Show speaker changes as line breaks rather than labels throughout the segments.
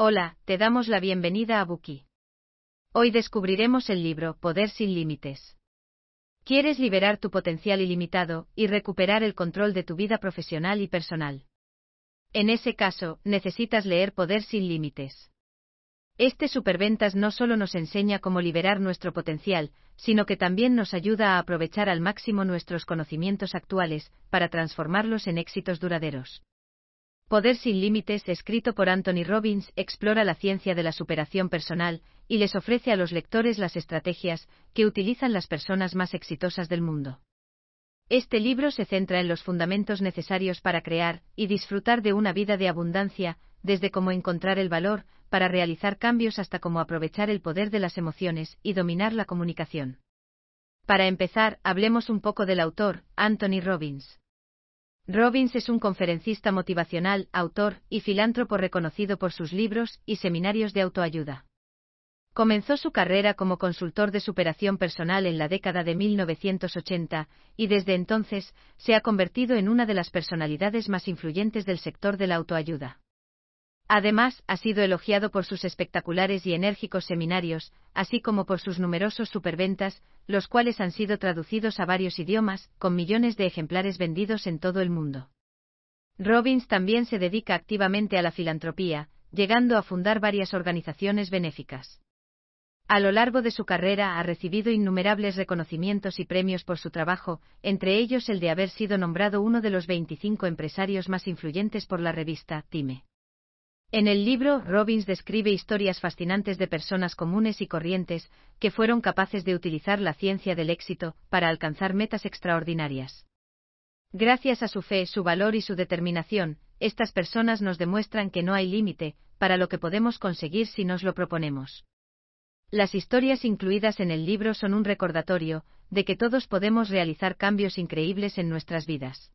Hola, te damos la bienvenida a Buki. Hoy descubriremos el libro Poder sin Límites. ¿Quieres liberar tu potencial ilimitado y recuperar el control de tu vida profesional y personal? En ese caso, necesitas leer Poder sin Límites. Este superventas no solo nos enseña cómo liberar nuestro potencial, sino que también nos ayuda a aprovechar al máximo nuestros conocimientos actuales para transformarlos en éxitos duraderos. Poder sin Límites, escrito por Anthony Robbins, explora la ciencia de la superación personal y les ofrece a los lectores las estrategias que utilizan las personas más exitosas del mundo. Este libro se centra en los fundamentos necesarios para crear y disfrutar de una vida de abundancia, desde cómo encontrar el valor para realizar cambios hasta cómo aprovechar el poder de las emociones y dominar la comunicación. Para empezar, hablemos un poco del autor, Anthony Robbins. Robbins es un conferencista motivacional, autor y filántropo reconocido por sus libros y seminarios de autoayuda. Comenzó su carrera como consultor de superación personal en la década de 1980 y desde entonces se ha convertido en una de las personalidades más influyentes del sector de la autoayuda. Además, ha sido elogiado por sus espectaculares y enérgicos seminarios, así como por sus numerosos superventas, los cuales han sido traducidos a varios idiomas, con millones de ejemplares vendidos en todo el mundo. Robbins también se dedica activamente a la filantropía, llegando a fundar varias organizaciones benéficas. A lo largo de su carrera ha recibido innumerables reconocimientos y premios por su trabajo, entre ellos el de haber sido nombrado uno de los 25 empresarios más influyentes por la revista Time. En el libro, Robbins describe historias fascinantes de personas comunes y corrientes que fueron capaces de utilizar la ciencia del éxito para alcanzar metas extraordinarias. Gracias a su fe, su valor y su determinación, estas personas nos demuestran que no hay límite para lo que podemos conseguir si nos lo proponemos. Las historias incluidas en el libro son un recordatorio de que todos podemos realizar cambios increíbles en nuestras vidas.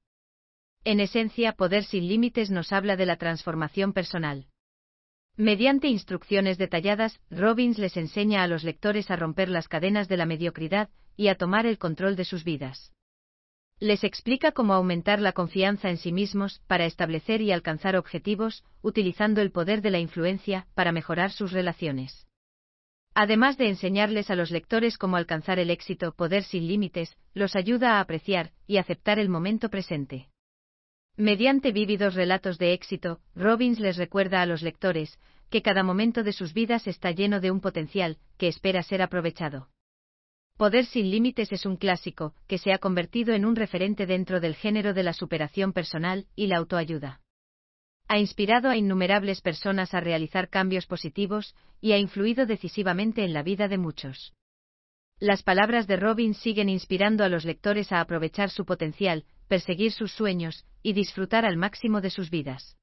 En esencia, Poder sin Límites nos habla de la transformación personal. Mediante instrucciones detalladas, Robbins les enseña a los lectores a romper las cadenas de la mediocridad y a tomar el control de sus vidas. Les explica cómo aumentar la confianza en sí mismos para establecer y alcanzar objetivos, utilizando el poder de la influencia para mejorar sus relaciones. Además de enseñarles a los lectores cómo alcanzar el éxito, poder sin límites, los ayuda a apreciar y aceptar el momento presente. Mediante vívidos relatos de éxito, Robbins les recuerda a los lectores que cada momento de sus vidas está lleno de un potencial que espera ser aprovechado. Poder sin límites es un clásico que se ha convertido en un referente dentro del género de la superación personal y la autoayuda. Ha inspirado a innumerables personas a realizar cambios positivos y ha influido decisivamente en la vida de muchos. Las palabras de Robbins siguen inspirando a los lectores a aprovechar su potencial, perseguir sus sueños y disfrutar al máximo de sus vidas.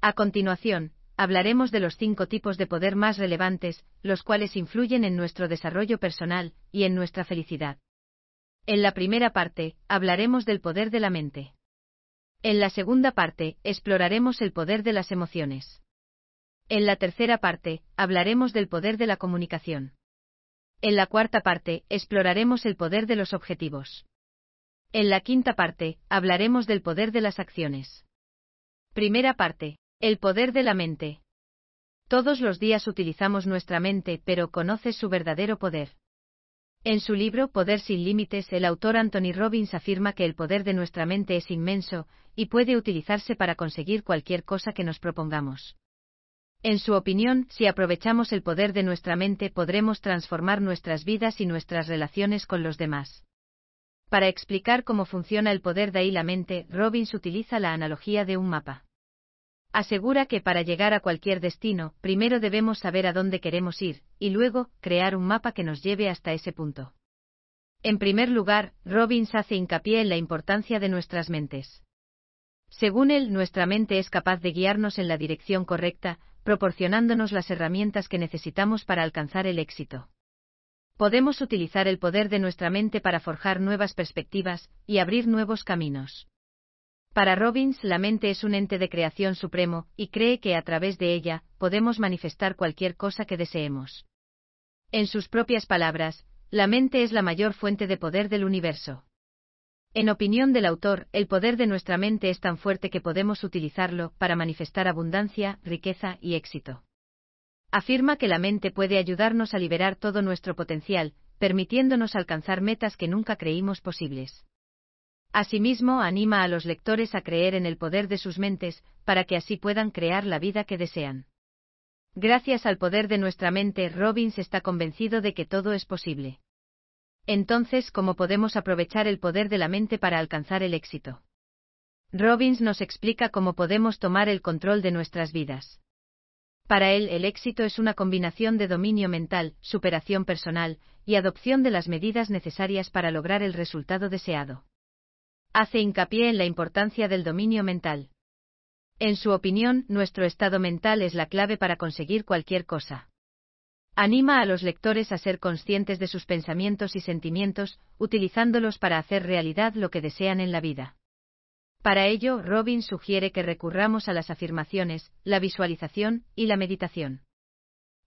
A continuación, hablaremos de los cinco tipos de poder más relevantes, los cuales influyen en nuestro desarrollo personal y en nuestra felicidad. En la primera parte, hablaremos del poder de la mente. En la segunda parte, exploraremos el poder de las emociones. En la tercera parte, hablaremos del poder de la comunicación. En la cuarta parte, exploraremos el poder de los objetivos. En la quinta parte, hablaremos del poder de las acciones. Primera parte. El poder de la mente. Todos los días utilizamos nuestra mente, pero ¿conoces su verdadero poder? En su libro Poder sin Límites, el autor Anthony Robbins afirma que el poder de nuestra mente es inmenso y puede utilizarse para conseguir cualquier cosa que nos propongamos. En su opinión, si aprovechamos el poder de nuestra mente podremos transformar nuestras vidas y nuestras relaciones con los demás. Para explicar cómo funciona el poder de ahí la mente, Robbins utiliza la analogía de un mapa. Asegura que para llegar a cualquier destino, primero debemos saber a dónde queremos ir, y luego, crear un mapa que nos lleve hasta ese punto. En primer lugar, Robbins hace hincapié en la importancia de nuestras mentes. Según él, nuestra mente es capaz de guiarnos en la dirección correcta, proporcionándonos las herramientas que necesitamos para alcanzar el éxito podemos utilizar el poder de nuestra mente para forjar nuevas perspectivas y abrir nuevos caminos. Para Robbins, la mente es un ente de creación supremo, y cree que a través de ella podemos manifestar cualquier cosa que deseemos. En sus propias palabras, la mente es la mayor fuente de poder del universo. En opinión del autor, el poder de nuestra mente es tan fuerte que podemos utilizarlo para manifestar abundancia, riqueza y éxito. Afirma que la mente puede ayudarnos a liberar todo nuestro potencial, permitiéndonos alcanzar metas que nunca creímos posibles. Asimismo, anima a los lectores a creer en el poder de sus mentes, para que así puedan crear la vida que desean. Gracias al poder de nuestra mente, Robbins está convencido de que todo es posible. Entonces, ¿cómo podemos aprovechar el poder de la mente para alcanzar el éxito? Robbins nos explica cómo podemos tomar el control de nuestras vidas. Para él, el éxito es una combinación de dominio mental, superación personal, y adopción de las medidas necesarias para lograr el resultado deseado. Hace hincapié en la importancia del dominio mental. En su opinión, nuestro estado mental es la clave para conseguir cualquier cosa. Anima a los lectores a ser conscientes de sus pensamientos y sentimientos, utilizándolos para hacer realidad lo que desean en la vida. Para ello, Robin sugiere que recurramos a las afirmaciones, la visualización y la meditación.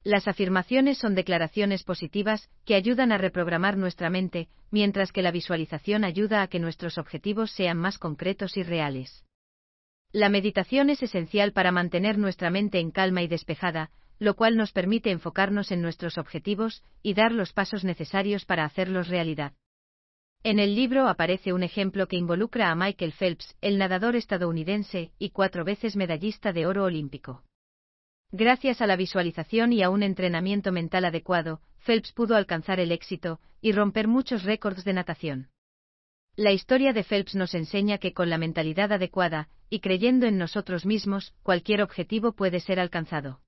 Las afirmaciones son declaraciones positivas que ayudan a reprogramar nuestra mente, mientras que la visualización ayuda a que nuestros objetivos sean más concretos y reales. La meditación es esencial para mantener nuestra mente en calma y despejada, lo cual nos permite enfocarnos en nuestros objetivos y dar los pasos necesarios para hacerlos realidad. En el libro aparece un ejemplo que involucra a Michael Phelps, el nadador estadounidense y cuatro veces medallista de oro olímpico. Gracias a la visualización y a un entrenamiento mental adecuado, Phelps pudo alcanzar el éxito y romper muchos récords de natación. La historia de Phelps nos enseña que con la mentalidad adecuada y creyendo en nosotros mismos, cualquier objetivo puede ser alcanzado.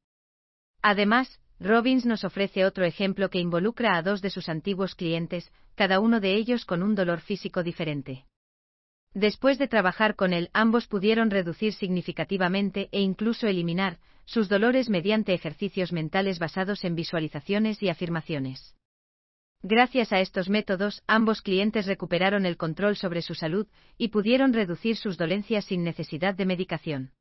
Además, Robbins nos ofrece otro ejemplo que involucra a dos de sus antiguos clientes, cada uno de ellos con un dolor físico diferente. Después de trabajar con él, ambos pudieron reducir significativamente e incluso eliminar sus dolores mediante ejercicios mentales basados en visualizaciones y afirmaciones. Gracias a estos métodos, ambos clientes recuperaron el control sobre su salud y pudieron reducir sus dolencias sin necesidad de medicación.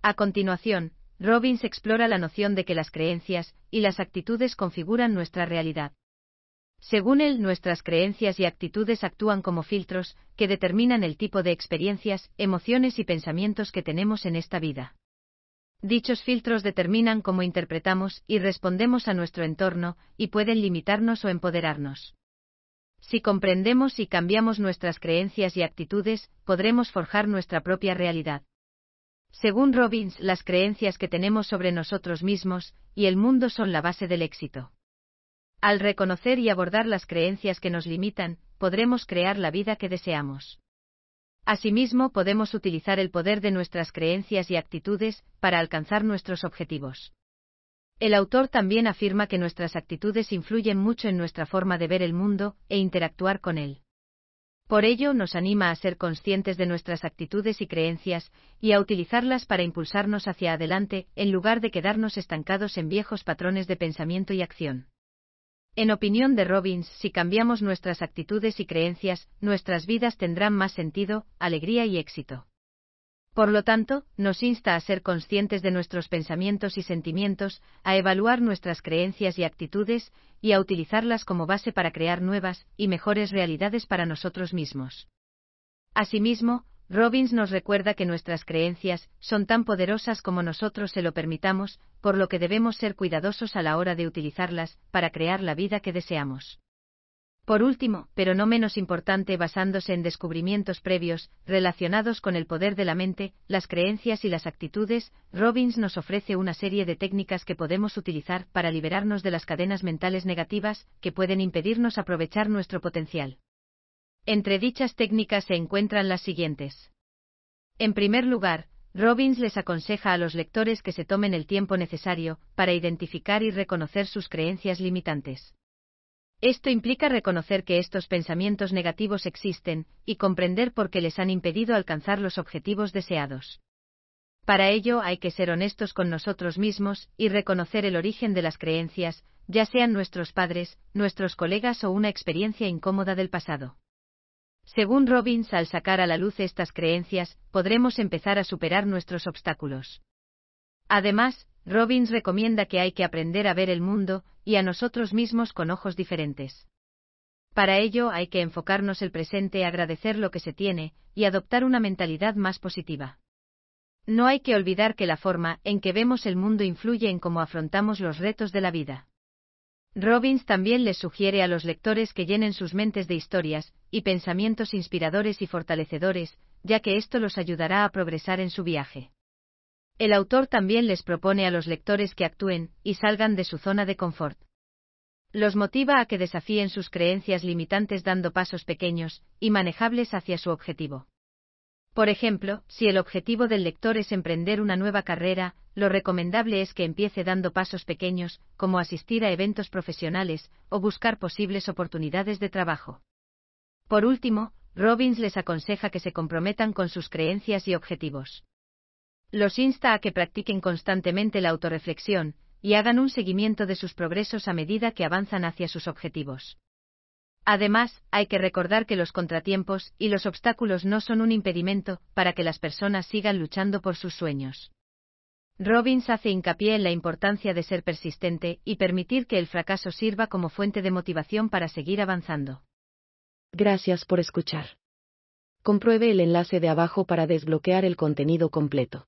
A continuación, Robbins explora la noción de que las creencias y las actitudes configuran nuestra realidad. Según él, nuestras creencias y actitudes actúan como filtros que determinan el tipo de experiencias, emociones y pensamientos que tenemos en esta vida. Dichos filtros determinan cómo interpretamos y respondemos a nuestro entorno y pueden limitarnos o empoderarnos. Si comprendemos y cambiamos nuestras creencias y actitudes, podremos forjar nuestra propia realidad. Según Robbins, las creencias que tenemos sobre nosotros mismos y el mundo son la base del éxito. Al reconocer y abordar las creencias que nos limitan, podremos crear la vida que deseamos. Asimismo, podemos utilizar el poder de nuestras creencias y actitudes para alcanzar nuestros objetivos. El autor también afirma que nuestras actitudes influyen mucho en nuestra forma de ver el mundo e interactuar con él. Por ello nos anima a ser conscientes de nuestras actitudes y creencias, y a utilizarlas para impulsarnos hacia adelante, en lugar de quedarnos estancados en viejos patrones de pensamiento y acción. En opinión de Robbins, si cambiamos nuestras actitudes y creencias, nuestras vidas tendrán más sentido, alegría y éxito. Por lo tanto, nos insta a ser conscientes de nuestros pensamientos y sentimientos, a evaluar nuestras creencias y actitudes, y a utilizarlas como base para crear nuevas y mejores realidades para nosotros mismos. Asimismo, Robbins nos recuerda que nuestras creencias son tan poderosas como nosotros se lo permitamos, por lo que debemos ser cuidadosos a la hora de utilizarlas para crear la vida que deseamos. Por último, pero no menos importante basándose en descubrimientos previos, relacionados con el poder de la mente, las creencias y las actitudes, Robbins nos ofrece una serie de técnicas que podemos utilizar para liberarnos de las cadenas mentales negativas, que pueden impedirnos aprovechar nuestro potencial. Entre dichas técnicas se encuentran las siguientes. En primer lugar, Robbins les aconseja a los lectores que se tomen el tiempo necesario para identificar y reconocer sus creencias limitantes. Esto implica reconocer que estos pensamientos negativos existen, y comprender por qué les han impedido alcanzar los objetivos deseados. Para ello hay que ser honestos con nosotros mismos y reconocer el origen de las creencias, ya sean nuestros padres, nuestros colegas o una experiencia incómoda del pasado. Según Robbins, al sacar a la luz estas creencias, podremos empezar a superar nuestros obstáculos. Además, Robbins recomienda que hay que aprender a ver el mundo y a nosotros mismos con ojos diferentes. Para ello hay que enfocarnos el presente, agradecer lo que se tiene y adoptar una mentalidad más positiva. No hay que olvidar que la forma en que vemos el mundo influye en cómo afrontamos los retos de la vida. Robbins también les sugiere a los lectores que llenen sus mentes de historias y pensamientos inspiradores y fortalecedores, ya que esto los ayudará a progresar en su viaje. El autor también les propone a los lectores que actúen y salgan de su zona de confort. Los motiva a que desafíen sus creencias limitantes dando pasos pequeños y manejables hacia su objetivo. Por ejemplo, si el objetivo del lector es emprender una nueva carrera, lo recomendable es que empiece dando pasos pequeños, como asistir a eventos profesionales o buscar posibles oportunidades de trabajo. Por último, Robbins les aconseja que se comprometan con sus creencias y objetivos. Los insta a que practiquen constantemente la autorreflexión y hagan un seguimiento de sus progresos a medida que avanzan hacia sus objetivos. Además, hay que recordar que los contratiempos y los obstáculos no son un impedimento para que las personas sigan luchando por sus sueños. Robbins hace hincapié en la importancia de ser persistente y permitir que el fracaso sirva como fuente de motivación para seguir avanzando.
Gracias por escuchar. Compruebe el enlace de abajo para desbloquear el contenido completo.